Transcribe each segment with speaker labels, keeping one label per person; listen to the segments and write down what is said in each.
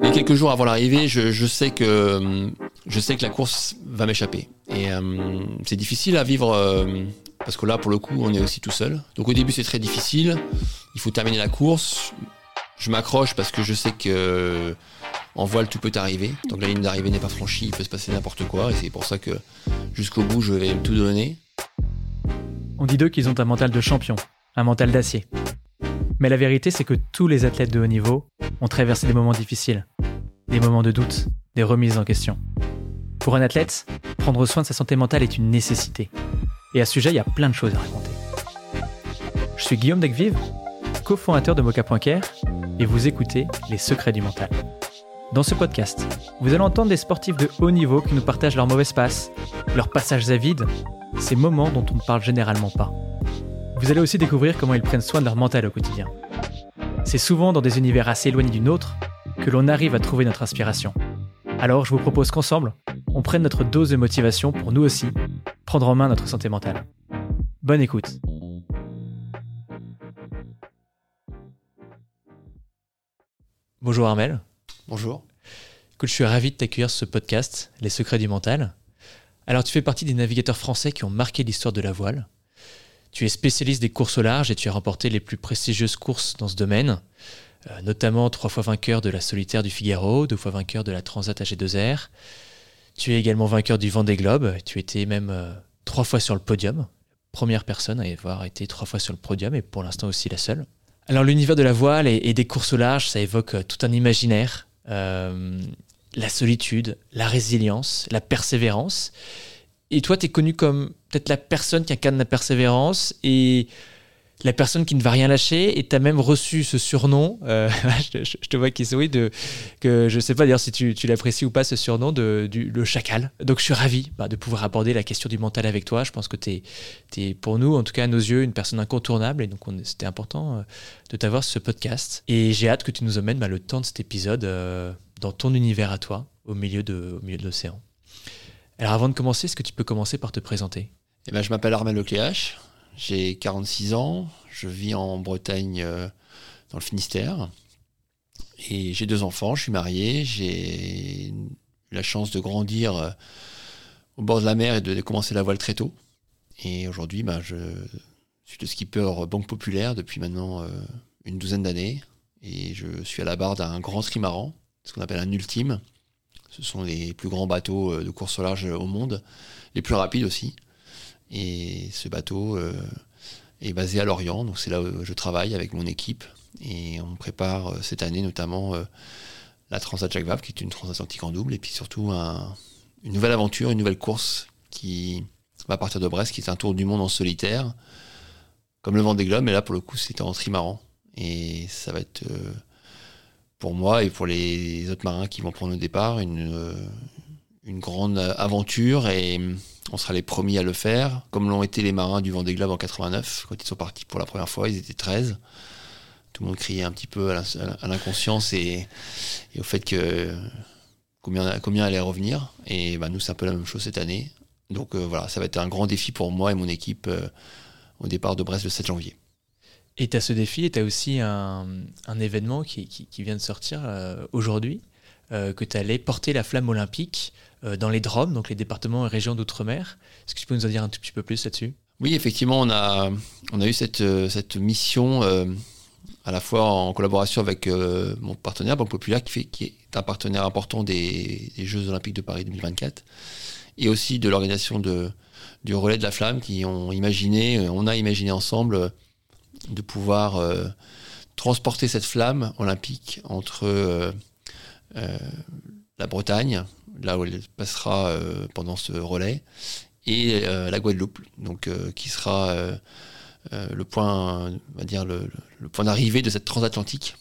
Speaker 1: Mais quelques jours avant l'arrivée, je, sais que je sais que la course va m'échapper. Et c'est difficile à vivre parce que là, pour le coup, on est aussi tout seul. Donc au début, c'est très difficile. Il faut terminer la course. Je m'accroche parce que je sais que en voile, tout peut arriver. Donc la ligne d'arrivée n'est pas franchie, il peut se passer n'importe quoi. Et c'est pour ça que jusqu'au bout, je vais tout donner.
Speaker 2: On dit d'eux qu'ils ont un mental de champion, un mental d'acier. Mais la vérité, c'est que tous les athlètes de haut niveau ont traversé des moments difficiles, des moments de doute, des remises en question. Pour un athlète, prendre soin de sa santé mentale est une nécessité. Et à ce sujet, il y a plein de choses à raconter. Je suis Guillaume Decvive, cofondateur de Mocha.care, et vous écoutez Les Secrets du Mental. Dans ce podcast, vous allez entendre des sportifs de haut niveau qui nous partagent leurs mauvaises passes, leurs passages à vide, ces moments dont on ne parle généralement pas. Vous allez aussi découvrir comment ils prennent soin de leur mental au quotidien. C'est souvent dans des univers assez éloignés du nôtre que l'on arrive à trouver notre inspiration. Alors je vous propose qu'ensemble, on prenne notre dose de motivation pour nous aussi prendre en main notre santé mentale. Bonne écoute. Bonjour Armel.
Speaker 1: Bonjour.
Speaker 2: Écoute, je suis ravi de t'accueillir sur ce podcast, Les secrets du mental. Alors, tu fais partie des navigateurs français qui ont marqué l'histoire de la voile. Tu es spécialiste des courses au large et tu as remporté les plus prestigieuses courses dans ce domaine, euh, notamment trois fois vainqueur de la solitaire du Figaro, deux fois vainqueur de la Transat AG2R. Tu es également vainqueur du Vendée Globe. Tu étais même euh, trois fois sur le podium, première personne à avoir été trois fois sur le podium et pour l'instant aussi la seule. Alors l'univers de la voile et, des courses au large, ça évoque euh, tout un imaginaire la solitude, la résilience, la persévérance. Et toi, tu es connu comme peut-être la personne qui incarne la persévérance et la personne qui ne va rien lâcher. Et tu as même reçu ce surnom, euh, je, te vois qui sourit, de, que je ne sais pas d'ailleurs si tu, l'apprécies ou pas, ce surnom de du, le chacal. Donc je suis ravi bah, de pouvoir aborder la question du mental avec toi. Je pense que tu es, pour nous, en tout cas à nos yeux, une personne incontournable. Et donc c'était important euh, de t'avoir ce podcast. Et j'ai hâte que tu nous emmènes bah, le temps de cet épisode euh, dans ton univers à toi, au milieu de, de l'océan. Alors avant de commencer, est-ce que tu peux commencer par te présenter?
Speaker 1: Eh ben, Je m'appelle Armel Lecléache, j'ai 46 ans, je vis en Bretagne euh, dans le Finistère. Et j'ai deux enfants, je suis marié, j'ai eu la chance de grandir euh, au bord de la mer et de commencer la voile très tôt. Et aujourd'hui, ben, je suis le skipper Banque Populaire depuis maintenant euh, une douzaine d'années. Et je suis à la barre d'un grand trimaran, ce qu'on appelle un ultime. Ce sont les plus grands bateaux de course au large au monde, les plus rapides aussi. Et ce bateau euh, est basé à Lorient, donc c'est là où je travaille avec mon équipe. Et on prépare euh, cette année notamment euh, la Transat Jacques Vabre, qui est une transatlantique en double, et puis surtout une nouvelle aventure, une nouvelle course qui va partir de Brest, qui est un tour du monde en solitaire, comme le Vendée Globe, mais là pour le coup c'est en trimaran. Et ça va être pour moi et pour les autres marins qui vont prendre le départ une, une grande aventure et on sera les premiers à le faire, comme l'ont été les marins du Vendée Globe en 89, quand ils sont partis pour la première fois, ils étaient 13. Tout le monde criait un petit peu à l'inconscience et, au fait que combien, combien allait revenir. Et bah, nous, c'est un peu la même chose cette année. Donc euh, voilà, ça va être un grand défi pour moi et mon équipe euh, au départ de Brest le 7 janvier.
Speaker 2: Et tu as ce défi et tu as aussi un, événement qui, vient de sortir euh, aujourd'hui, que tu allais porter la flamme olympique euh, dans les DROM, donc les départements et régions d'outre-mer. Est-ce que tu peux nous en dire un tout petit peu plus là-dessus?
Speaker 1: Oui, effectivement, on a, on a eu cette, euh, cette mission euh, à la fois en collaboration avec mon partenaire Banque Populaire, qui, fait, qui est un partenaire important des, Jeux Olympiques de Paris 2024, et aussi de l'organisation du relais de la flamme, qui ont imaginé, on a imaginé ensemble de pouvoir transporter cette flamme olympique entre la Bretagne, là où elle passera euh, pendant ce relais, et euh, la Guadeloupe, donc euh, qui sera le point, on va dire le, point d'arrivée de cette transatlantique.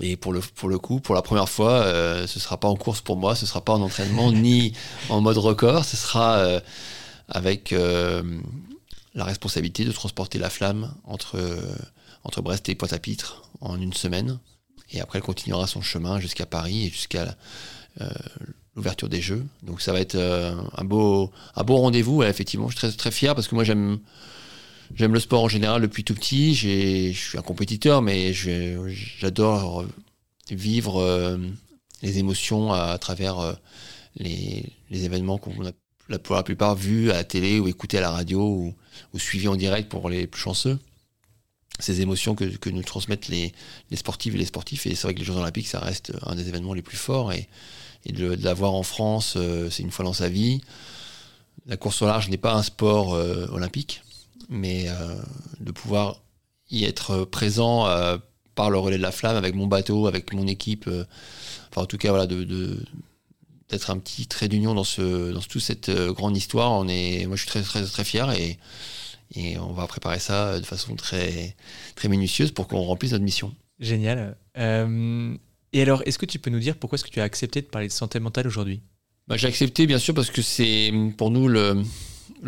Speaker 1: Et pour le, pour le coup, pour la première fois, ce ne sera pas en course pour moi, ce ne sera pas en entraînement ni en mode record, ce sera avec la responsabilité de transporter la flamme entre, entre Brest et Pointe-à-Pitre en une semaine. Et après, elle continuera son chemin jusqu'à Paris et jusqu'à l'ouverture des Jeux. Donc ça va être euh, un beau, un beau rendez-vous. effectivement, je suis très, très fier parce que moi j'aime, j'aime le sport en général depuis tout petit. je suis un compétiteur, mais j'adore vivre les émotions à, travers les, événements qu'on a pour la plupart vus à la télé ou écoutés à la radio ou, suivis en direct pour les plus chanceux ces émotions que, nous transmettent les, les sportifs et les sportifs. Et c'est vrai que les Jeux Olympiques, ça reste un des événements les plus forts. Et, et de, l'avoir en France, euh, c'est une fois dans sa vie. La course au large n'est pas un sport euh, olympique, mais euh, de pouvoir y être présent par le relais de la flamme avec mon bateau, avec mon équipe, enfin en tout cas voilà, de, d'être un petit trait d'union dans, toute cette grande histoire. Moi je suis très très très fier et on va préparer ça de façon très, très minutieuse pour qu'on remplisse notre mission.
Speaker 2: Génial. Et alors, est-ce que tu peux nous dire pourquoi est-ce que tu as accepté de parler de santé mentale aujourd'hui?
Speaker 1: Bah, J'ai accepté, bien sûr, parce que c'est pour nous le,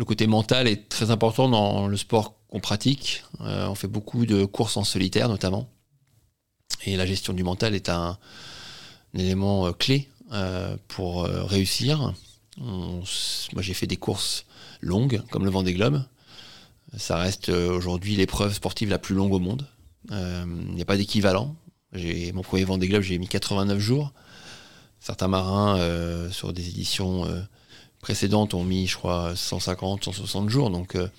Speaker 1: côté mental est très important dans le sport qu'on pratique. Euh, on fait beaucoup de courses en solitaire, notamment. Et la gestion du mental est un, élément euh, clé pour réussir. moi, j'ai fait des courses longues, comme le Vendée Globe. Ça reste euh, aujourd'hui l'épreuve sportive la plus longue au monde. Euh, il n'y a pas d'équivalent. J'ai mon premier Vendée Globe, j'ai mis 89 jours. Certains marins euh, sur des éditions précédentes ont mis, je crois, 150, 160 jours. Donc, il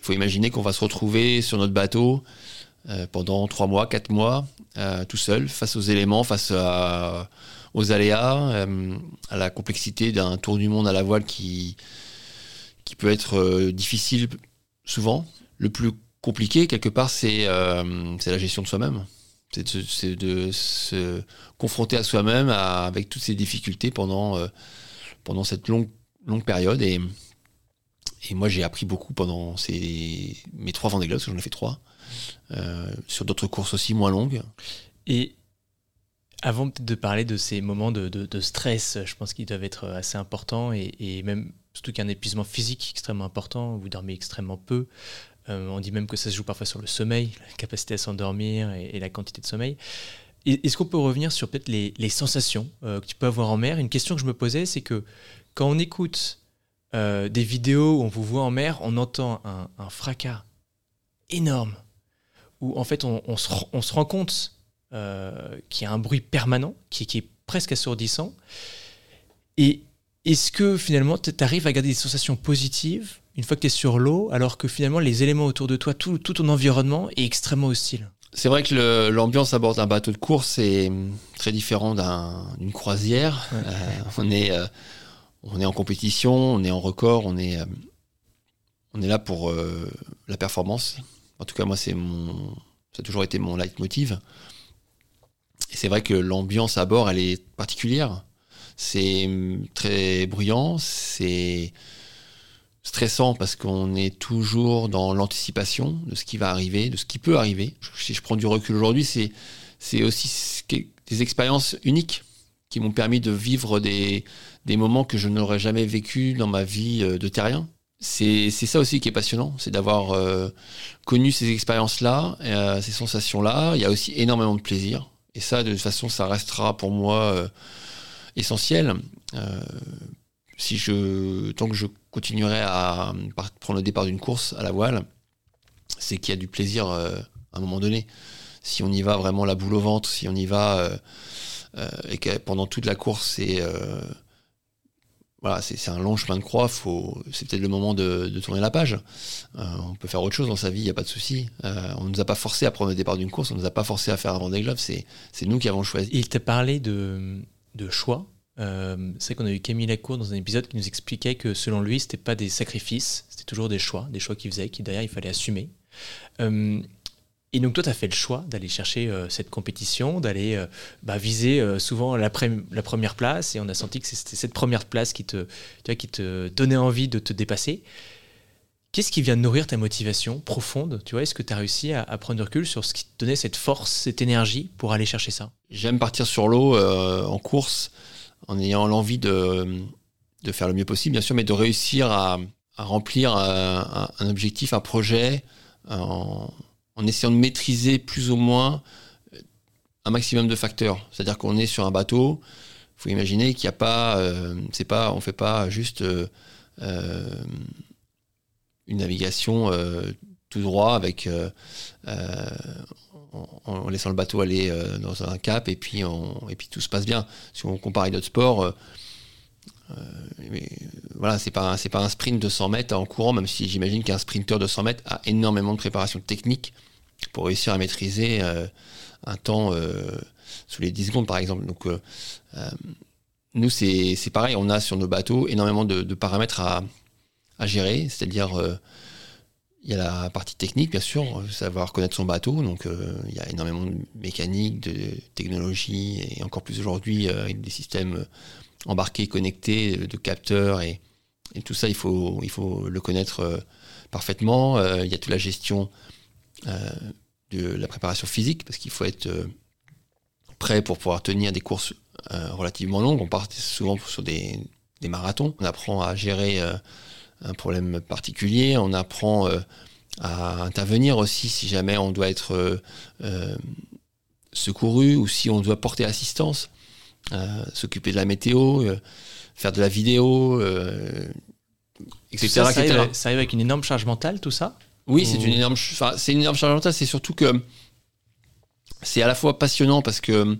Speaker 1: faut imaginer qu'on va se retrouver sur notre bateau pendant 3 mois, 4 mois, tout seul, face aux éléments, face aux aléas, à la complexité d'un tour du monde à la voile qui, qui peut être difficile souvent. Le plus compliqué, quelque part, c'est euh, la gestion de soi-même. C'est de, se confronter à soi-même avec toutes ces difficultés pendant, euh, pendant cette longue, longue période. Et, et moi, j'ai appris beaucoup pendant ces, mes trois Vendée Globe, parce que j'en ai fait trois, euh, sur d'autres courses aussi moins longues.
Speaker 2: Et avant de parler de ces moments de, de, stress, je pense qu'ils doivent être assez importants et, et même surtout qu'un épuisement physique extrêmement important, vous dormez extrêmement peu. Euh, on dit même que ça se joue parfois sur le sommeil, la capacité à s'endormir et, la quantité de sommeil. Est-ce qu'on peut revenir sur peut-être les, sensations euh, que tu peux avoir en mer? Une question que je me posais, c'est que quand on écoute euh, des vidéos où on vous voit en mer, on entend un, fracas énorme, où en fait on, se, rend compte qu'il y a un bruit permanent, qui, qui est presque assourdissant. Et est-ce que finalement tu arrives à garder des sensations positives une fois que tu es sur l'eau, alors que finalement les éléments autour de toi, tout, ton environnement est extrêmement hostile
Speaker 1: C'est vrai que l'ambiance à bord d'un bateau de course est hum, très différent d'une croisière. Euh, on, est, euh, on est en compétition, on est en record, on est, euh, on est là pour la performance. En tout cas, moi, c'est mon, ça a toujours été mon leitmotiv. Et c'est vrai que l'ambiance à bord, elle est particulière. C'est très bruyant, c'est stressant parce qu'on est toujours dans l'anticipation de ce qui va arriver, de ce qui peut arriver. Si je prends du recul aujourd'hui, c'est aussi des expériences uniques qui m'ont permis de vivre des, moments que je n'aurais jamais vécu dans ma vie euh, de terrien. C'est ça aussi qui est passionnant, c'est d'avoir euh, connu ces expériences-là, euh, ces sensations-là. Il y a aussi énormément de plaisir. Et ça, de toute façon, ça restera pour moi essentiel. Euh, si je, tant que je continuerai à prendre le départ d'une course à la voile, c'est qu'il y a du plaisir euh, à un moment donné. Si on y va vraiment la boule au ventre, si on y va euh, et que pendant toute la course, c'est voilà, un long chemin de croix. c'est peut-être le moment de, tourner la page. on peut faire autre chose dans sa vie, il n'y a pas de souci. on ne nous a pas forcé à prendre le départ d'une course, on ne nous a pas forcé à faire un Vendée Globe. C'est, nous qui avons choisi.
Speaker 2: Il t'a parlé de choix. Euh, c'est qu'on a eu Camille Lacour dans un épisode qui nous expliquait que selon lui, c'était pas des sacrifices, c'était toujours des choix, des choix qu'il faisait, qui derrière il fallait assumer. Euh, et donc toi, tu as fait le choix d'aller chercher euh, cette compétition, d'aller bah, viser souvent la, première place, et on a senti que c'était cette première place qui te, qui te donnait envie de te dépasser. Qu'est-ce qui vient nourrir ta motivation profonde Tu vois, est-ce que tu as réussi à, prendre du recul sur ce qui te donnait cette force, cette énergie pour aller chercher ça?
Speaker 1: J'aime partir sur l'eau euh, en course en ayant l'envie de, faire le mieux possible, bien sûr, mais de réussir à, remplir euh, un, objectif, un projet, en, essayant de maîtriser plus ou moins un maximum de facteurs. C'est-à-dire qu'on est sur un bateau, il faut imaginer qu'il n'y a pas, euh, c'est pas, on fait pas juste une navigation euh, tout droit avec euh, euh, en, laissant le bateau aller dans un cap et puis, et puis tout se passe bien. Si on compare avec d'autres sports, mais, voilà, c'est pas, un sprint de 100 mètres en courant, même si j'imagine qu'un sprinter de 100 mètres a énormément de préparation technique pour réussir à maîtriser un temps sous les 10 secondes, par exemple. Donc, nous, c'est pareil, on a sur nos bateaux énormément de, paramètres à, gérer, c'est-à-dire euh, il y a la partie technique, bien sûr, savoir connaître son bateau, donc euh, il y a énormément de mécanique, de technologie, et encore plus aujourd'hui euh, des systèmes embarqués, connectés, de capteurs, et, tout ça, il faut, il faut le connaître parfaitement. il y a toute la gestion de la préparation physique, parce qu'il faut être prêt pour pouvoir tenir des courses euh, relativement longue. On part souvent sur des, marathons. On apprend à gérer euh, un problème particulier. On apprend euh, à intervenir aussi si jamais on doit être secouru ou si on doit porter assistance, s'occuper de la météo, faire de la vidéo,
Speaker 2: etc. Ça, arrive, avec une énorme charge mentale, tout ça?
Speaker 1: Oui, c'est une énorme, c'est une énorme charge mentale. C'est surtout que c'est à la fois passionnant parce que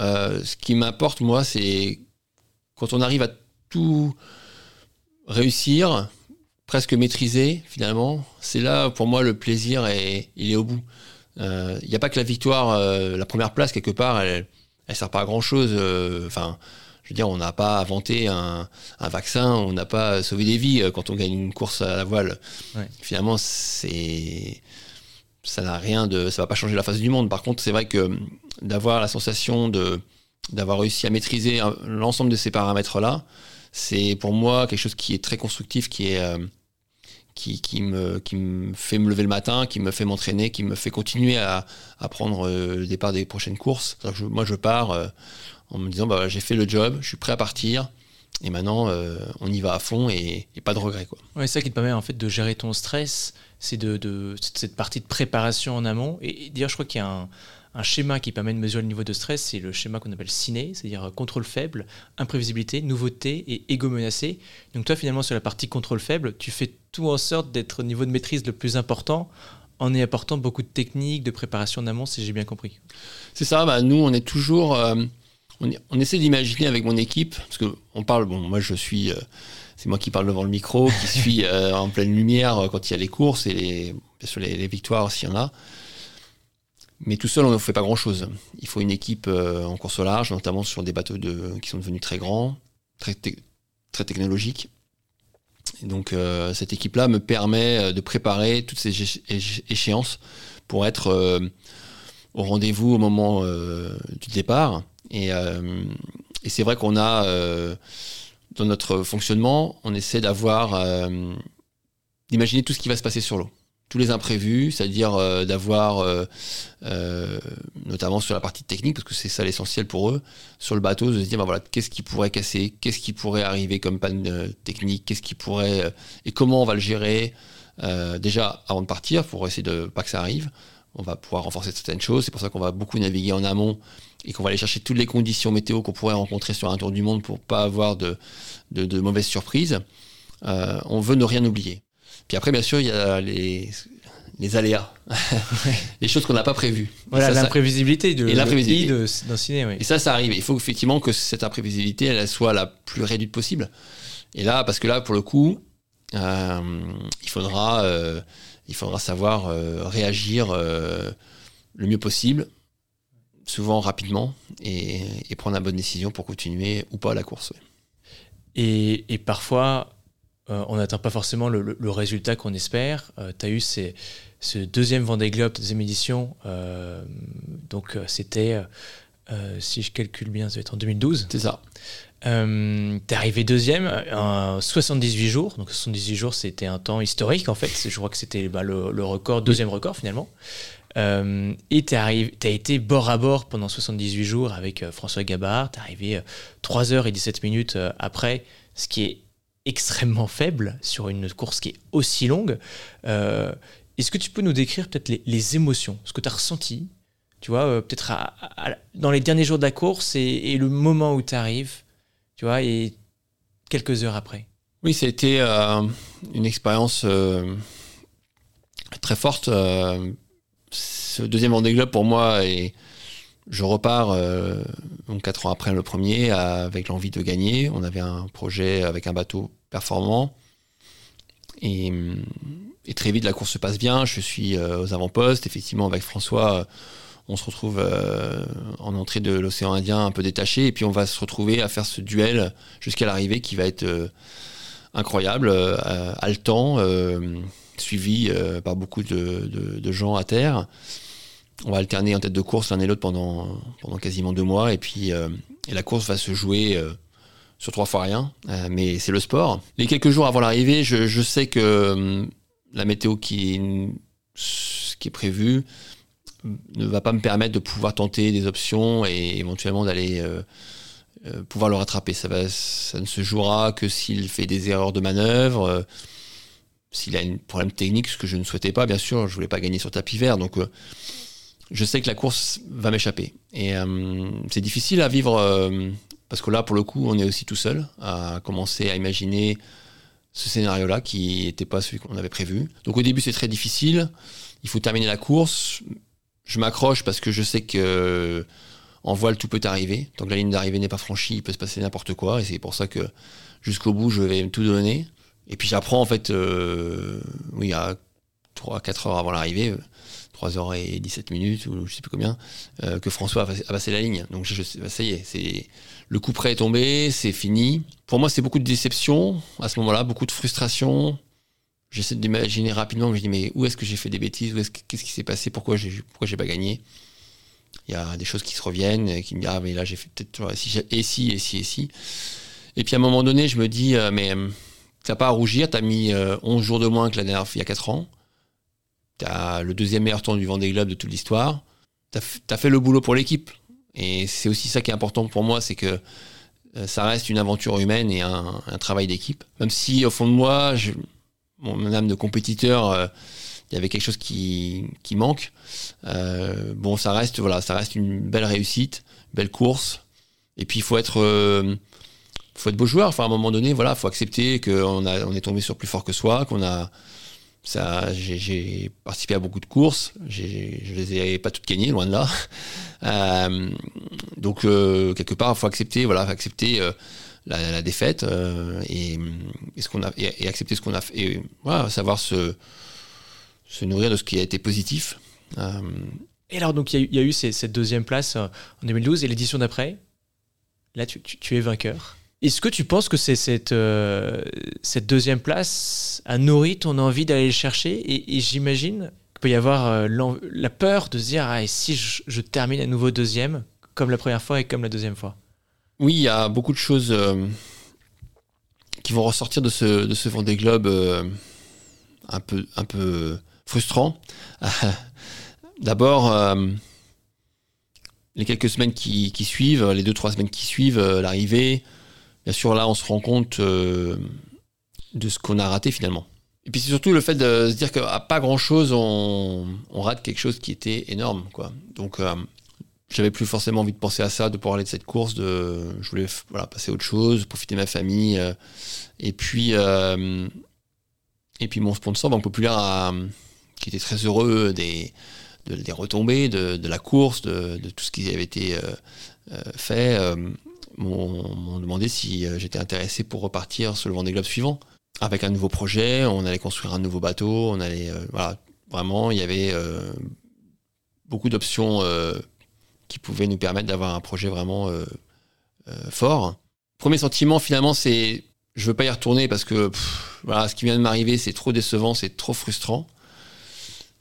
Speaker 1: euh, ce qui m'importe, moi, c'est quand on arrive à tout réussir, presque maîtriser, finalement, c'est là, pour moi, le plaisir, est, il est au bout. Il euh, n'y a pas que la victoire, euh, la première place, quelque part, elle ne sert pas à grand-chose. Enfin, je veux dire, on n'a pas inventé un, vaccin, on n'a pas sauvé des vies quand on gagne une course à la voile. Finalement, c'est ça n'a rien de, ça va pas changer la face du monde. Par contre, c'est vrai que d'avoir la sensation de d'avoir réussi à maîtriser l'ensemble de ces paramètres là, c'est pour moi quelque chose qui est très constructif, qui est hum, qui, me, qui me fait me lever le matin, qui me fait m'entraîner, qui me fait continuer à, prendre euh, le départ des prochaines courses. moi, je pars euh, en me disant bah, j'ai fait le job, je suis prêt à partir. Et maintenant, euh, on y va à fond et, pas de regret. Quoi.
Speaker 2: C'est ça qui te permet en fait de gérer ton stress, c'est de, cette partie de préparation en amont. Et, d'ailleurs, je crois qu'il y a un, schéma qui permet de mesurer le niveau de stress, c'est le schéma qu'on appelle ciné, c'est-à-dire contrôle faible, imprévisibilité, nouveauté et égo menacé. Donc toi, finalement, sur la partie contrôle faible, tu fais tout en sorte d'être au niveau de maîtrise le plus important en y apportant beaucoup de techniques, de préparation en amont, si j'ai bien compris.
Speaker 1: C'est ça, bah, nous, on est toujours... Euh, on, essaie d'imaginer avec mon équipe, parce qu'on parle, bon, moi je suis... Euh, c'est moi qui parle devant le micro, qui suis euh, en pleine lumière quand il y a les courses et les, sûr les, victoires s'il y en a. Mais tout seul, on ne fait pas grand-chose. Il faut une équipe euh, en course au large, notamment sur des bateaux qui sont devenus très grands, très, technologiques. Et donc cette équipe-là me permet de préparer toutes ces échéances pour être au rendez-vous au moment du départ. Et, et c'est vrai qu'on a dans notre fonctionnement, on essaie d'avoir, euh, d'imaginer tout ce qui va se passer sur l'eau. Tous les imprévus, c'est-à-dire euh, d'avoir, euh, notamment sur la partie technique, parce que c'est ça l'essentiel pour eux, sur le bateau, de se dire, bah voilà, qu'est-ce qui pourrait casser, qu'est-ce qui pourrait arriver comme panne technique, qu'est-ce qui pourrait, et comment on va le gérer, déjà avant de partir, pour essayer de pas que ça arrive. On va pouvoir renforcer certaines choses, c'est pour ça qu'on va beaucoup naviguer en amont et qu'on va aller chercher toutes les conditions météo qu'on pourrait rencontrer sur un tour du monde pour pas avoir de, de, mauvaises surprises, euh, on veut ne rien oublier. Puis après, bien sûr, il y a les, les aléas, les choses qu'on n'a pas prévues.
Speaker 2: Voilà, l'imprévisibilité de,
Speaker 1: d'un ciné. Et ça, ça arrive. Il faut effectivement que cette imprévisibilité, elle soit la plus réduite possible. Et là, parce que là, pour le coup, euh, il faudra, euh, il faudra savoir réagir le mieux possible souvent rapidement et, prendre la bonne décision pour continuer ou pas la course.
Speaker 2: Et, parfois, euh, on n'atteint pas forcément le, résultat qu'on espère. Euh, tu as eu ce deuxième Vendée Globe, deuxième édition. Euh, donc, c'était, si je calcule bien, ça va être en 2012.
Speaker 1: C'est ça.
Speaker 2: tu es arrivé deuxième en 78 jours. Donc 78 jours, c'était un temps historique en fait. Je crois que c'était bah, le, le, record, deuxième record finalement. Euh, et tu as été bord à bord pendant 78 jours avec euh, François Gabard. Tu es arrivé 3 h 17 minutes euh, après, ce qui est extrêmement faible sur une course qui est aussi longue. Est-ce que tu peux nous décrire peut-être les, émotions, ce que tu as ressenti, tu vois, peut-être dans les derniers jours de la course et, le moment où tu arrives, tu vois, et quelques heures après?
Speaker 1: Oui, ça a été une expérience très forte ce deuxième Vendée Globe pour moi et je repars euh, quatre ans après le premier avec l'envie de gagner. On avait un projet avec un bateau performant et, très vite la course se passe bien. Je suis euh, aux avant-postes. Effectivement avec François, on se retrouve euh, en entrée de l'océan Indien un peu détaché et puis on va se retrouver à faire ce duel jusqu'à l'arrivée qui va être incroyable, haletant, suivi par beaucoup de gens à terre on va alterner en tête de course l'un et l'autre pendant, quasiment deux mois. Et puis euh, la course va se jouer euh, sur trois fois rien. Euh, mais c'est le sport. Les quelques jours avant l'arrivée, je, sais que la météo qui, est prévue ne va pas me permettre de pouvoir tenter des options et éventuellement d'aller pouvoir le rattraper. Ça, va, ça ne se jouera que s'il fait des erreurs de manœuvre. s'il a un problème technique, ce que je ne souhaitais pas, bien sûr, je voulais pas gagner sur tapis vert, donc je sais que la course va m'échapper. Et euh, c'est difficile à vivre euh, parce que là, pour le coup, on est aussi tout seul à commencer à imaginer ce scénario-là qui n'était pas celui qu'on avait prévu. Donc au début, c'est très difficile. Il faut terminer la course. Je m'accroche parce que je sais que en voile, tout peut arriver. Tant que la ligne d'arrivée n'est pas franchie, il peut se passer n'importe quoi. Et c'est pour ça que jusqu'au bout, je vais tout donner. Et puis j'apprends, en fait, euh, oui, à 3-4 heures avant l'arrivée, 3h17 minutes, ou je sais plus combien, euh, que François a passé la ligne. Donc bah, ça y est, c'est, le coup près est tombé, c'est fini. Pour moi, c'est beaucoup de déception à ce moment-là, beaucoup de frustration. J'essaie d'imaginer rapidement, je dis mais où est-ce que j'ai fait des bêtises, qu'est-ce qui s'est passé, pourquoi j'ai, pourquoi j'ai pas gagné? Il y a des choses qui se reviennent, qui me disent ah mais là j'ai fait peut-être et si et si et si et si. Et puis à un moment donné, je me dis euh, mais euh, t'as pas à rougir, t'as mis 11 jours de moins que la dernière il y a 4 ans T'as le deuxième meilleur temps du Vendée Globe de toute l'histoire. T'as as fait le boulot pour l'équipe. Et c'est aussi ça qui est important pour moi, c'est que euh, ça reste une aventure humaine et un, travail d'équipe. Même si au fond de moi, mon âme de compétiteur, euh, il y avait quelque chose qui, manque. Euh, bon, ça reste voilà, ça reste une belle réussite, belle course. Et puis il faut être beau joueur. Enfin, à un moment donné, voilà, faut accepter qu'on on est tombé sur plus fort que soi, qu'on a ça, j'ai participé à beaucoup de courses. Je les ai pas toutes gagnées, loin de là. Euh, donc euh, quelque part, il faut accepter, voilà, accepter euh, la, défaite et, ce qu'on a et, accepter ce qu'on a fait. Et voilà, savoir se se nourrir de ce qui a été positif.
Speaker 2: Et alors donc il y, a eu cette deuxième place en 2012 et l'édition d'après. Là, tu, tu es vainqueur. Est-ce que tu penses que c'est cette, euh, cette deuxième place a nourri ton envie d'aller le chercher Et, j'imagine qu'il peut y avoir euh, la peur de se dire ah, si je, termine à nouveau deuxième, comme la première fois et comme la deuxième fois?
Speaker 1: Oui, il y a beaucoup de choses euh, qui vont ressortir de ce, de Vendée Globe un, peu, frustrant. D'abord, les quelques semaines qui, suivent, les deux, trois semaines qui suivent l'arrivée, bien sûr, là, on se rend compte euh, de ce qu'on a raté finalement. Et puis c'est surtout le fait de se dire qu'à pas grand chose, on, rate quelque chose qui était énorme. Quoi. Donc euh, j'avais plus forcément envie de penser à ça, de parler de cette course. De, je voulais voilà, passer à autre chose, profiter de ma famille. Euh, et, puis, et puis mon sponsor, Banque Populaire, qui était très heureux des, des retombées, de, la course, de, de, tout ce qui avait été fait m'ont demandé si euh, j'étais intéressé pour repartir sur le Vendée Globe suivant. Avec un nouveau projet, on allait construire un nouveau bateau, on allait. Euh, voilà, vraiment, il y avait euh, beaucoup d'options qui pouvaient nous permettre d'avoir un projet vraiment fort. Premier sentiment, finalement, c'est je veux pas y retourner parce que voilà, ce qui vient de m'arriver, c'est trop décevant, c'est trop frustrant.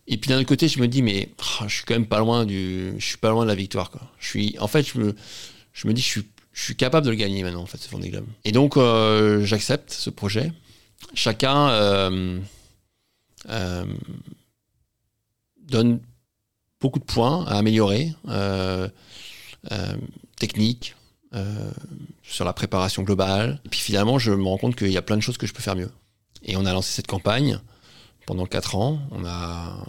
Speaker 1: Et puis d'un autre côté, je me dis mais oh, je suis quand même pas loin du, je suis pas loin de la victoire quoi. Je suis, en fait, je me, je me dis je suis je suis capable de le gagner maintenant, en fait, ce Vendée Globe. Et donc, euh, j'accepte ce projet. Chacun euh, euh, donne beaucoup de points à améliorer, technique, sur la préparation globale. Puis finalement, je me rends compte qu'il y a plein de choses que je peux faire mieux. Et on a lancé cette campagne pendant 4 ans. On a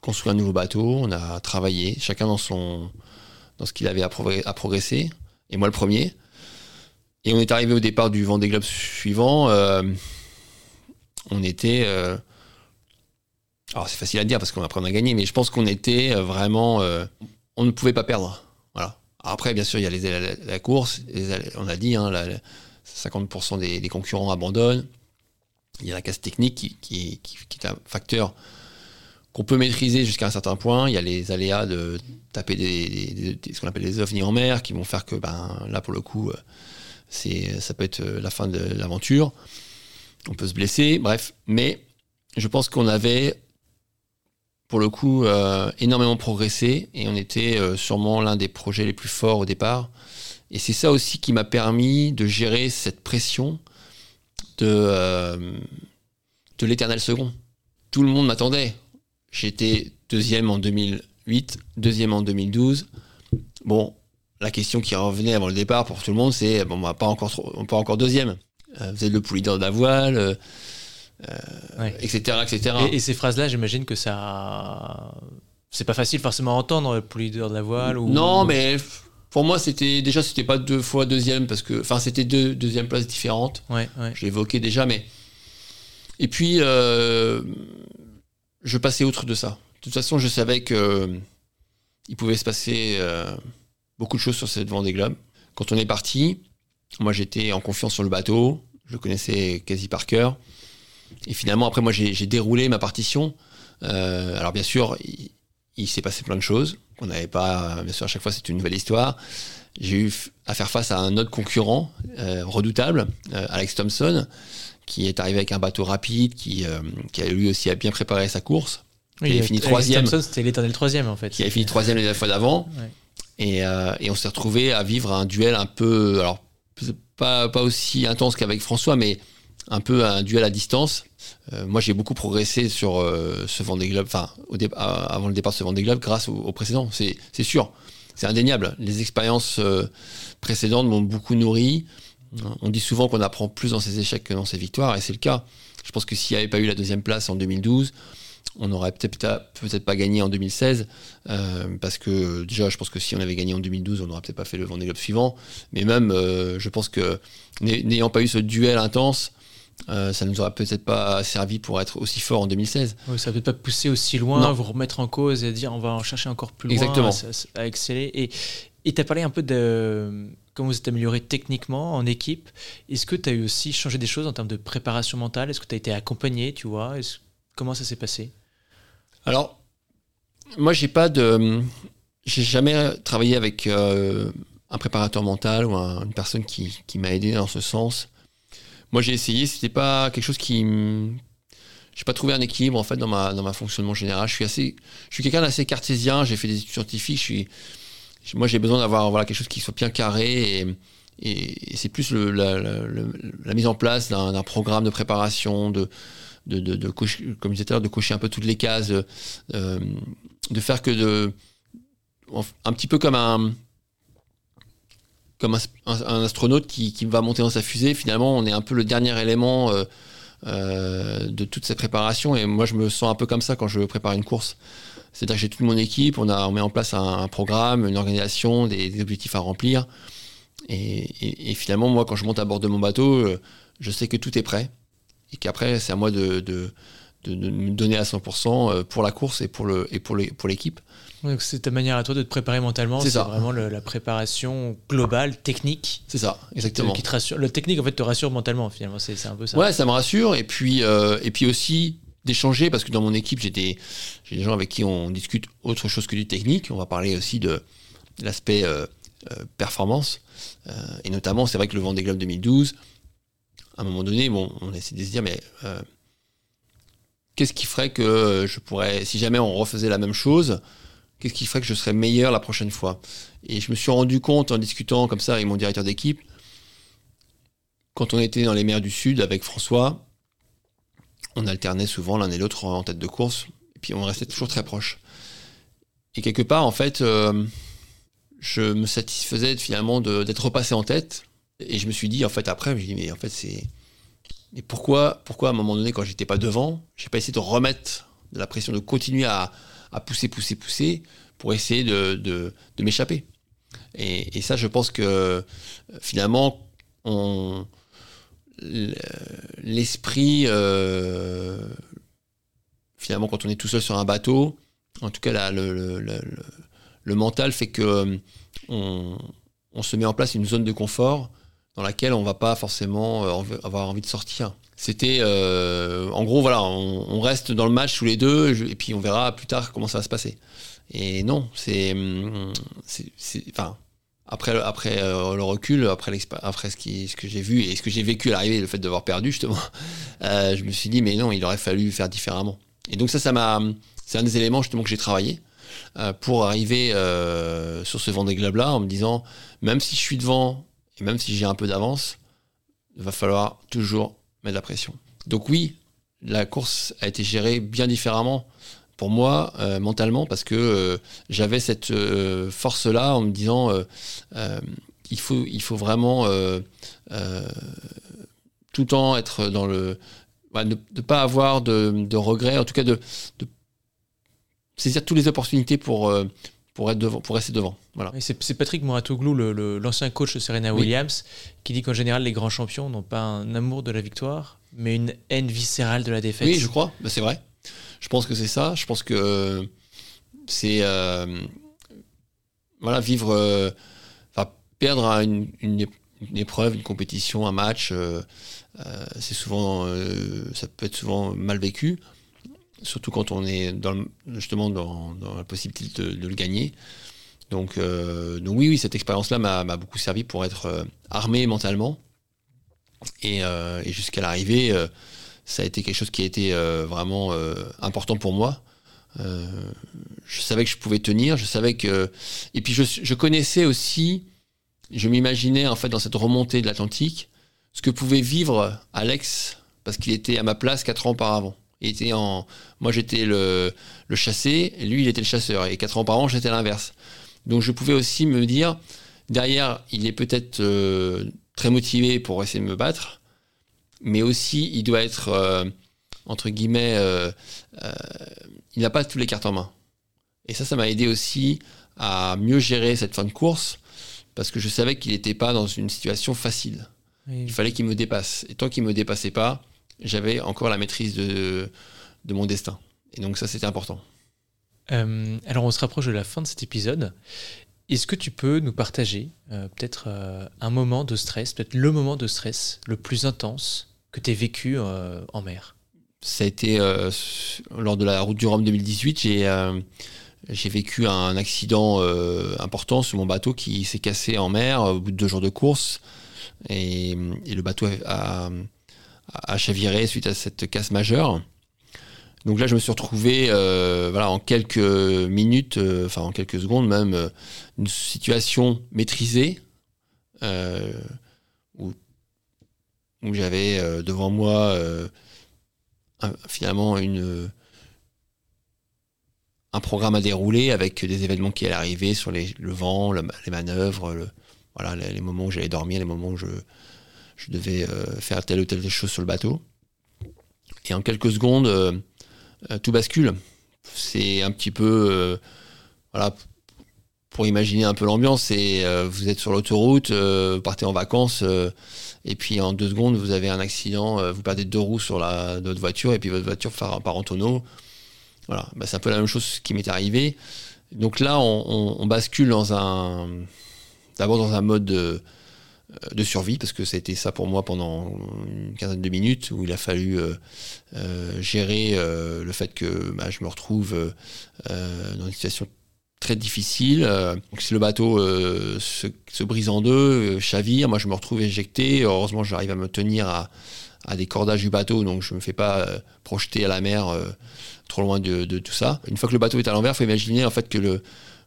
Speaker 1: construit un nouveau bateau, on a travaillé, chacun dans, son, dans ce qu'il avait à progresser et moi le premier. Et on est arrivé au départ du Vendée Globe suivant. Euh, on était euh, Alors c'est facile à dire parce qu'après on a gagné, mais je pense qu'on était vraiment, on ne pouvait pas perdre. Voilà. Après, bien sûr, il y a les, la, course. on a dit, hein, 50% des, concurrents abandonnent. Il y a la casse technique qui, est un facteur qu'on peut maîtriser jusqu'à un certain point. Il y a les aléas de taper des, ce qu'on appelle des ovnis en mer qui vont faire que ben, là, pour le coup, euh, ça peut être euh, la fin de l'aventure. On peut se blesser, bref. Mais je pense qu'on avait, pour le coup, euh, énormément progressé et on était sûrement l'un des projets les plus forts au départ. Et c'est ça aussi qui m'a permis de gérer cette pression de l'éternel second. Tout le monde m'attendait. J'étais deuxième en 2008, deuxième en 2012. Bon, la question qui revenait avant le départ pour tout le monde, c'est bon, bah, pas encore, pas encore deuxième. Euh, vous êtes le poulier de la voile, etc., etc.
Speaker 2: Et, ces phrases-là, j'imagine que ça, c'est pas facile forcément à entendre, le poulier de la voile. Ou...
Speaker 1: Non, mais pour moi, c'était déjà, c'était pas deux fois deuxième parce que, enfin, c'était deux deuxièmes places différentes.
Speaker 2: Ouais, ouais.
Speaker 1: Je l'évoquais déjà, mais et puis. Euh, je passais outre de ça. De toute façon, je savais que euh, il pouvait se passer euh, beaucoup de choses sur cette Vendée Globe. Quand on est parti, moi j'étais en confiance sur le bateau, je le connaissais quasi par cœur. Et finalement, après, moi j'ai déroulé ma partition. Euh, alors bien sûr, il, s'est passé plein de choses qu'on n'avait pas. Bien sûr, à chaque fois, c'est une nouvelle histoire. J'ai eu à faire face à un autre concurrent redoutable, Alex Thompson, qui est arrivé avec un bateau rapide, qui, euh, qui a lui aussi a bien préparé sa course.
Speaker 2: il a fini troisième. C'était l'éternel troisième en fait.
Speaker 1: Qui a fini troisième la fois d'avant. Et, euh, et, on s'est retrouvé à vivre un duel un peu, alors pas, pas aussi intense qu'avec François, mais un peu un duel à distance. Euh, moi, j'ai beaucoup progressé sur ce Vendée Globe, enfin, avant le départ de ce Vendée Globe, grâce au, au précédent. C'est sûr, c'est indéniable. Les expériences précédentes m'ont beaucoup nourri. On dit souvent qu'on apprend plus dans ses échecs que dans ses victoires, et c'est le cas. Je pense que s'il n'y avait pas eu la deuxième place en 2012, on n'aurait peut-être peut-être pas gagné en 2016, euh, parce que déjà, je pense que si on avait gagné en 2012, on n'aurait peut-être pas fait le Vendée Globe suivant. Mais même, euh, je pense que n'ayant pas eu ce duel intense, euh, ça ne nous aurait peut-être pas servi pour être aussi fort en 2016.
Speaker 2: Oui, ça ne peut pas pousser aussi loin, vous remettre en cause et dire on va en chercher encore plus loin, Exactement. À, à, exceller. Et tu as parlé un peu de comment vous êtes amélioré techniquement en équipe? Est-ce que tu as eu aussi changé des choses en termes de préparation mentale? Est-ce que tu as été accompagné, tu vois? Comment ça s'est passé?
Speaker 1: Alors, moi, j'ai pas de. J'ai jamais travaillé avec euh, un préparateur mental ou une personne qui, qui m'a aidé dans ce sens. Moi, j'ai essayé, c'était pas quelque chose qui. J'ai pas trouvé un équilibre en fait dans ma dans ma fonctionnement général. Je suis assez, je suis quelqu'un d'assez cartésien. J'ai fait des études scientifiques. Moi, j'ai besoin d'avoir voilà, quelque chose qui soit bien carré et, c'est plus la, mise en place d'un programme de préparation, de, cocher, comme je disais tout à l'heure, de cocher un peu toutes les cases, euh, de faire que de. Un petit peu comme un. Comme un, astronaute qui, qui, va monter dans sa fusée, finalement, on est un peu le dernier élément euh, euh, de toute cette préparation. Et moi, je me sens un peu comme ça quand je prépare une course. C'est-à-dire que j'ai toute mon équipe, on, a, on met en place un, programme, une organisation, des, objectifs à remplir. Et, finalement, moi, quand je monte à bord de mon bateau, euh, je sais que tout est prêt. Et qu'après, c'est à moi de, de, me donner à 100% euh, pour la course et pour l'équipe. Pour pour
Speaker 2: donc c'est ta manière à toi de te préparer mentalement. C'est vraiment la préparation globale, technique.
Speaker 1: C'est ça, exactement.
Speaker 2: Qui te rassure. Le technique en fait te rassure mentalement finalement. C'est un peu ça.
Speaker 1: Ouais, ça me rassure. Et puis, euh, et puis aussi d'échanger parce que dans mon équipe j'ai des, des gens avec qui on discute autre chose que du technique. On va parler aussi de, l'aspect euh, euh, performance euh, et notamment c'est vrai que le Vendée Globe 2012, à un moment donné, bon, on essaie de se dire mais qu'est-ce qui ferait que je pourrais, si jamais on refaisait la même chose, qu'est-ce qui ferait que je serais meilleur la prochaine fois? Et je me suis rendu compte en discutant comme ça avec mon directeur d'équipe, quand on était dans les mers du Sud avec François, on alternait souvent l'un et l'autre en tête de course, et puis on restait toujours très proches. Et quelque part, en fait, euh, je me satisfaisais finalement d'être repassé en tête, et je me suis dit, en fait, après, je me suis dit, mais en fait, c'est. Mais pourquoi, pourquoi, à un moment donné, quand j'étais pas devant, j'ai pas essayé de remettre de la pression, de continuer à, pousser, pousser, pousser, pour essayer de, m'échapper? Et, et, ça, je pense que finalement, on, l'esprit euh, finalement, quand on est tout seul sur un bateau, en tout cas, le, mental fait que on, se met en place une zone de confort dans laquelle on va pas forcément avoir envie de sortir. C'était, en gros, voilà, on, reste dans le match tous les deux, et puis on verra plus tard comment ça va se passer. Et non, c'est, enfin, après, après euh, le recul, après, après ce, que j'ai vu et ce que j'ai vécu à l'arrivée, le fait d'avoir perdu justement, euh, je me suis dit mais non, il aurait fallu faire différemment. Et donc ça, ça m'a, c'est un des éléments justement que j'ai travaillé euh, pour arriver sur ce Vendée Globe là en me disant même si je suis devant et même si j'ai un peu d'avance, il va falloir toujours mettre la pression. Donc oui, la course a été gérée bien différemment pour moi euh, mentalement parce que euh, j'avais cette euh, force là en me disant il faut il faut vraiment tout le temps être dans le ne, de pas avoir de, regrets en tout cas de, saisir toutes les opportunités pour pour être devant, pour rester devant. Voilà.
Speaker 2: C'est Patrick Moratoglou, l'ancien coach de Serena Williams, qui dit qu'en général, les grands champions n'ont pas un amour de la victoire, mais une haine viscérale de la défaite.
Speaker 1: Oui, je crois, bah, c'est vrai. Je pense que c'est ça. Je pense que euh, c'est euh, voilà vivre, euh, perdre une, épreuve, une compétition, un match. c'est souvent, ça peut être souvent mal vécu, surtout quand on est dans, justement dans, la possibilité de, le gagner. Donc, oui, oui, cette expérience-là m'a beaucoup servi pour être armé mentalement. Et jusqu'à l'arrivée, ça a été quelque chose qui a été euh, vraiment euh, important pour moi. Euh, je savais que je pouvais tenir, je savais que. Et puis je, connaissais aussi, je m'imaginais en fait dans cette remontée de l'Atlantique, ce que pouvait vivre Alex, parce qu'il était à ma place quatre ans auparavant. Il était en, moi j'étais le, le chassé, lui il était le chasseur. Et quatre ans auparavant j'étais l'inverse. Donc je pouvais aussi me dire, derrière il est peut-être très motivé pour essayer de me battre, mais aussi il doit être, euh, entre guillemets, euh, euh, il n'a pas tous les cartes en main. Et ça, ça m'a aidé aussi à mieux gérer cette fin de course, parce que je savais qu'il n'était pas dans une situation facile. Il fallait qu'il me dépasse. Et tant qu'il ne me dépassait pas, j'avais encore la maîtrise de, de mon destin. Et donc ça, c'était important.
Speaker 2: alors on se rapproche de la fin de cet épisode. Est-ce que tu peux nous partager peut-être un moment de stress, peut-être le moment de stress le plus intense que tu as vécu euh, en mer
Speaker 1: Ça a été euh, lors de la route du Rhum 2018. J'ai euh, vécu un accident important sur mon bateau qui s'est cassé en mer au bout de deux jours de course. Et, le bateau a, a, chaviré suite à cette casse majeure. Donc là, je me suis retrouvé voilà, en quelques minutes, enfin en quelques secondes même, une situation maîtrisée où où j'avais euh, devant moi euh, finalement une, un programme à dérouler avec des événements qui allaient arriver sur le vent, les manœuvres, voilà, les, moments où j'allais dormir, les moments où je, devais euh, faire telle ou telle chose sur le bateau. Et en quelques secondes, tout bascule. C'est un petit peu, voilà, pour imaginer un peu l'ambiance, c'est vous êtes sur l'autoroute, vous partez en vacances et puis en deux secondes, vous avez un accident, euh, vous perdez deux roues sur la, votre voiture, et puis votre voiture part, en tonneau. Voilà, bah, c'est un peu la même chose qui m'est arrivé. Donc là, on, bascule dans un, d'abord dans un mode de, de, survie, parce que ça a été ça pour moi pendant une quinzaine de minutes, où il a fallu euh, euh, gérer le fait que bah, je me retrouve dans une situation très difficile. Euh, si le bateau euh, se, brise en deux, euh, chavire, moi je me retrouve éjecté. Heureusement, j'arrive à me tenir à, des cordages du bateau, donc je ne me fais pas projeter à la mer trop loin de, tout ça. Une fois que le bateau est à l'envers, il faut imaginer que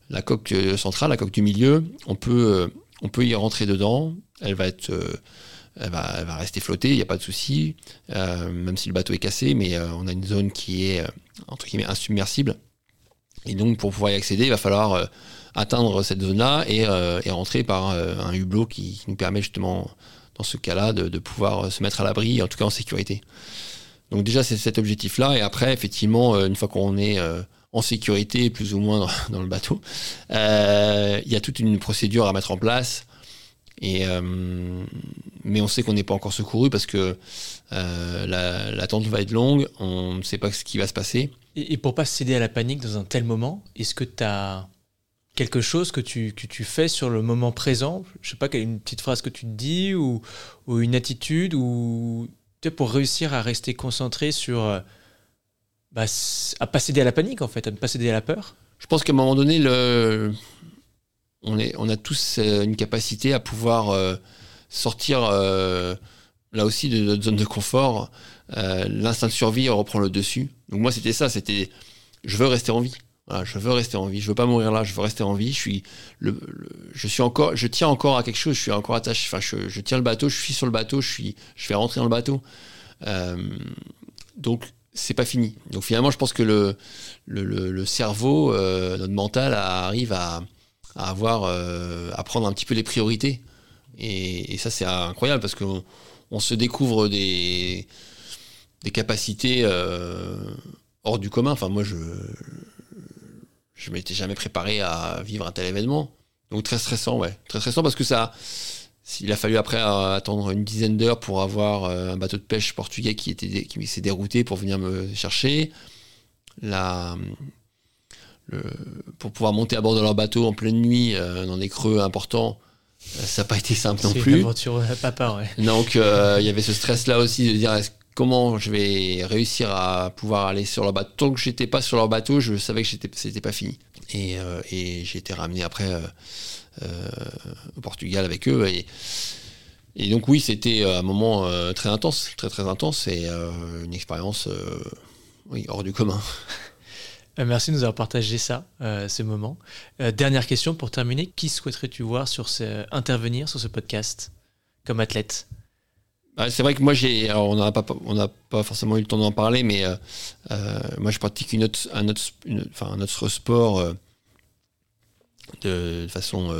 Speaker 1: la coque centrale, la coque du milieu, on peut, y rentrer dedans. Elle va rester flotter, il n'y a pas de souci, même si le bateau est cassé, mais on a une zone qui est insubmersible. Et donc, pour pouvoir y accéder, il va falloir euh, atteindre cette zone-là et, euh, rentrer par euh, un hublot qui, nous permet justement, dans ce cas-là, de, pouvoir se mettre à l'abri, en tout cas en sécurité. Donc déjà, c'est cet objectif-là. Et après, effectivement, une fois qu'on est en sécurité, plus ou moins dans, le bateau, il y a toute une procédure à mettre en place. Et, mais on sait qu'on n'est pas encore secouru parce que l'attente va être longue, on ne sait pas ce qui va se passer.
Speaker 2: Et, et pour pas céder à la panique dans un tel moment, est-ce que tu as quelque chose que tu, que tu fais sur le moment présent? Je sais pas, une petite phrase que tu te dis ou, une attitude ou pour réussir à rester concentré sur euh, bah, à pas céder à la panique en fait, à ne pas céder à la peur?
Speaker 1: Je pense qu'à un moment donné, on, est, on a tous euh, une capacité à pouvoir euh, sortir là aussi de notre zone de confort. L'instinct de survie reprend le dessus. Donc moi c'était ça, c'était je veux rester en vie je veux rester en vie, je veux pas mourir là, je veux rester en vie. Je suis, le, je suis encore, je tiens encore à quelque chose, je suis encore attaché. Enfin, je, tiens le bateau, je suis sur le bateau, je suis, je vais rentrer dans le bateau. Euh, donc, c'est pas fini. Donc finalement, je pense que le, cerveau, euh, notre mental arrive à, avoir, euh, à prendre un petit peu les priorités. Et, ça, c'est incroyable parce on se découvre des, capacités hors du commun. Enfin, moi, je je m'étais jamais préparé à vivre un tel événement. Donc très stressant, ouais. Très stressant parce que ça. Il a fallu après euh, attendre une dizaine d'heures pour avoir euh, un bateau de pêche portugais qui, était, qui s'est dérouté pour venir me chercher. Pour pouvoir monter à bord de leur bateau en pleine nuit euh, dans des creux importants, ça n'a pas été simple non plus.
Speaker 2: C'est une aventure papa, ouais.
Speaker 1: Donc il y avait ce stress-là aussi de dire comment je vais réussir à pouvoir aller sur leur bateau? Tant que j'étais pas sur leur bateau, je savais que c'était pas fini. Et, euh, j'ai été ramené après euh, euh, au Portugal avec eux. Et, et donc oui, c'était un moment très intense, très très intense et une expérience oui, hors du commun.
Speaker 2: Merci de nous avoir partagé ça, ce moment. dernière question pour terminer. Qui souhaiterais-tu voir intervenir sur ce podcast comme athlète?
Speaker 1: C'est vrai que moi, j'ai, on n'a pas, forcément eu le temps d'en parler, mais euh, euh, moi, je pratique un autre, sport euh, de, façon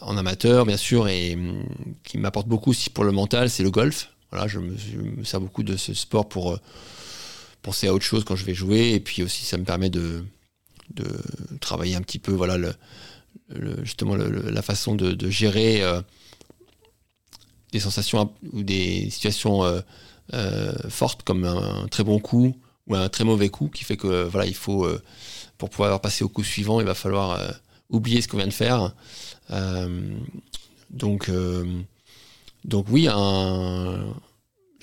Speaker 1: en amateur, bien sûr, et mm, qui m'apporte beaucoup aussi pour le mental, c'est le golf. Voilà, je me, sers beaucoup de ce sport pour penser à autre chose quand je vais jouer, et puis aussi, ça me permet de, de travailler un petit peu, voilà, le, justement, la façon de, gérer des sensations ou des situations euh, euh, fortes comme un très bon coup ou un très mauvais coup qui fait que voilà il faut euh, pour pouvoir passer au coup suivant il va falloir oublier ce qu'on vient de faire. Donc donc oui un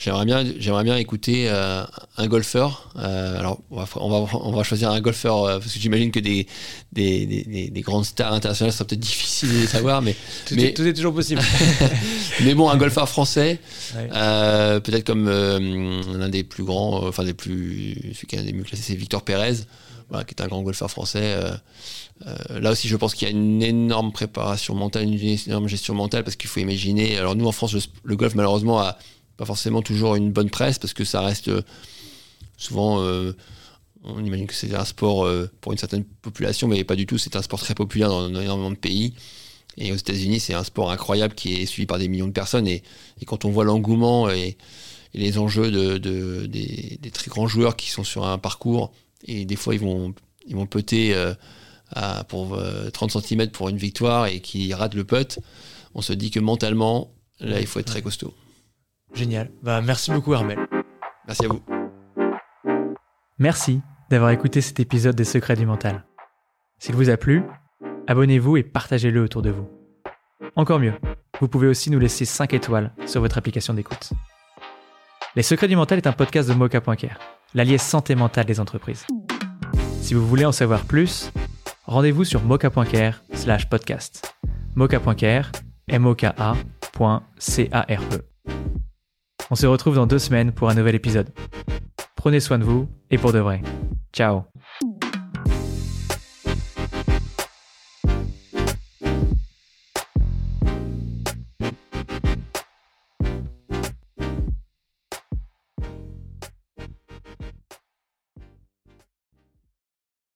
Speaker 1: J'aimerais bien, j'aimerais bien écouter euh, un golfeur. Euh, alors, on va, on va, choisir un golfeur euh, parce que j'imagine que des des, des, des, grandes stars internationales sera peut-être difficile de savoir, mais
Speaker 2: tout,
Speaker 1: mais
Speaker 2: est, tout, est, toujours possible.
Speaker 1: mais bon, un golfeur français, peut-être comme l'un des plus grands, enfin des plus, celui qui est un des mieux classés, c'est Victor Pérez, voilà, qui est un grand golfeur français. là aussi, je pense qu'il y a une énorme préparation mentale, une énorme gestion mentale, parce qu'il faut imaginer. Alors nous, en France, le golf, malheureusement, a pas forcément toujours une bonne presse parce que ça reste euh, souvent euh, on imagine que c'est un sport euh, pour une certaine population, mais pas du tout. C'est un sport très populaire dans, énormément de pays. Et aux États-Unis, c'est un sport incroyable qui est suivi par des millions de personnes. Et, quand on voit l'engouement et, les enjeux de, des, très grands joueurs qui sont sur un parcours, et des fois ils vont, ils vont putter à, pour 30 cm pour une victoire et qui ratent le putt, on se dit que mentalement, là, il faut être très costaud.
Speaker 2: Génial. Bah, merci beaucoup, Armel.
Speaker 1: Merci à vous.
Speaker 2: Merci d'avoir écouté cet épisode des Secrets du Mental. S'il vous a plu, abonnez-vous et partagez-le autour de vous. Encore mieux, vous pouvez aussi nous laisser 5 étoiles sur votre application d'écoute. Les Secrets du Mental est un podcast de Mocha.care, l'allié santé mentale des entreprises. Si vous voulez en savoir plus, rendez-vous sur mocha.care slash podcast. Mocha.care, m o k C A R E. On se retrouve dans deux semaines pour un nouvel épisode. Prenez soin de vous et pour de vrai. Ciao